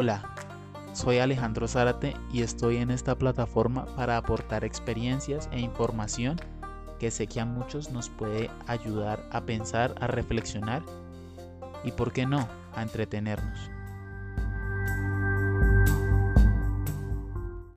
Hola, soy Alejandro Zárate y estoy en esta plataforma para aportar experiencias e información que sé que a muchos nos puede ayudar a pensar, a reflexionar y, por qué no, a entretenernos.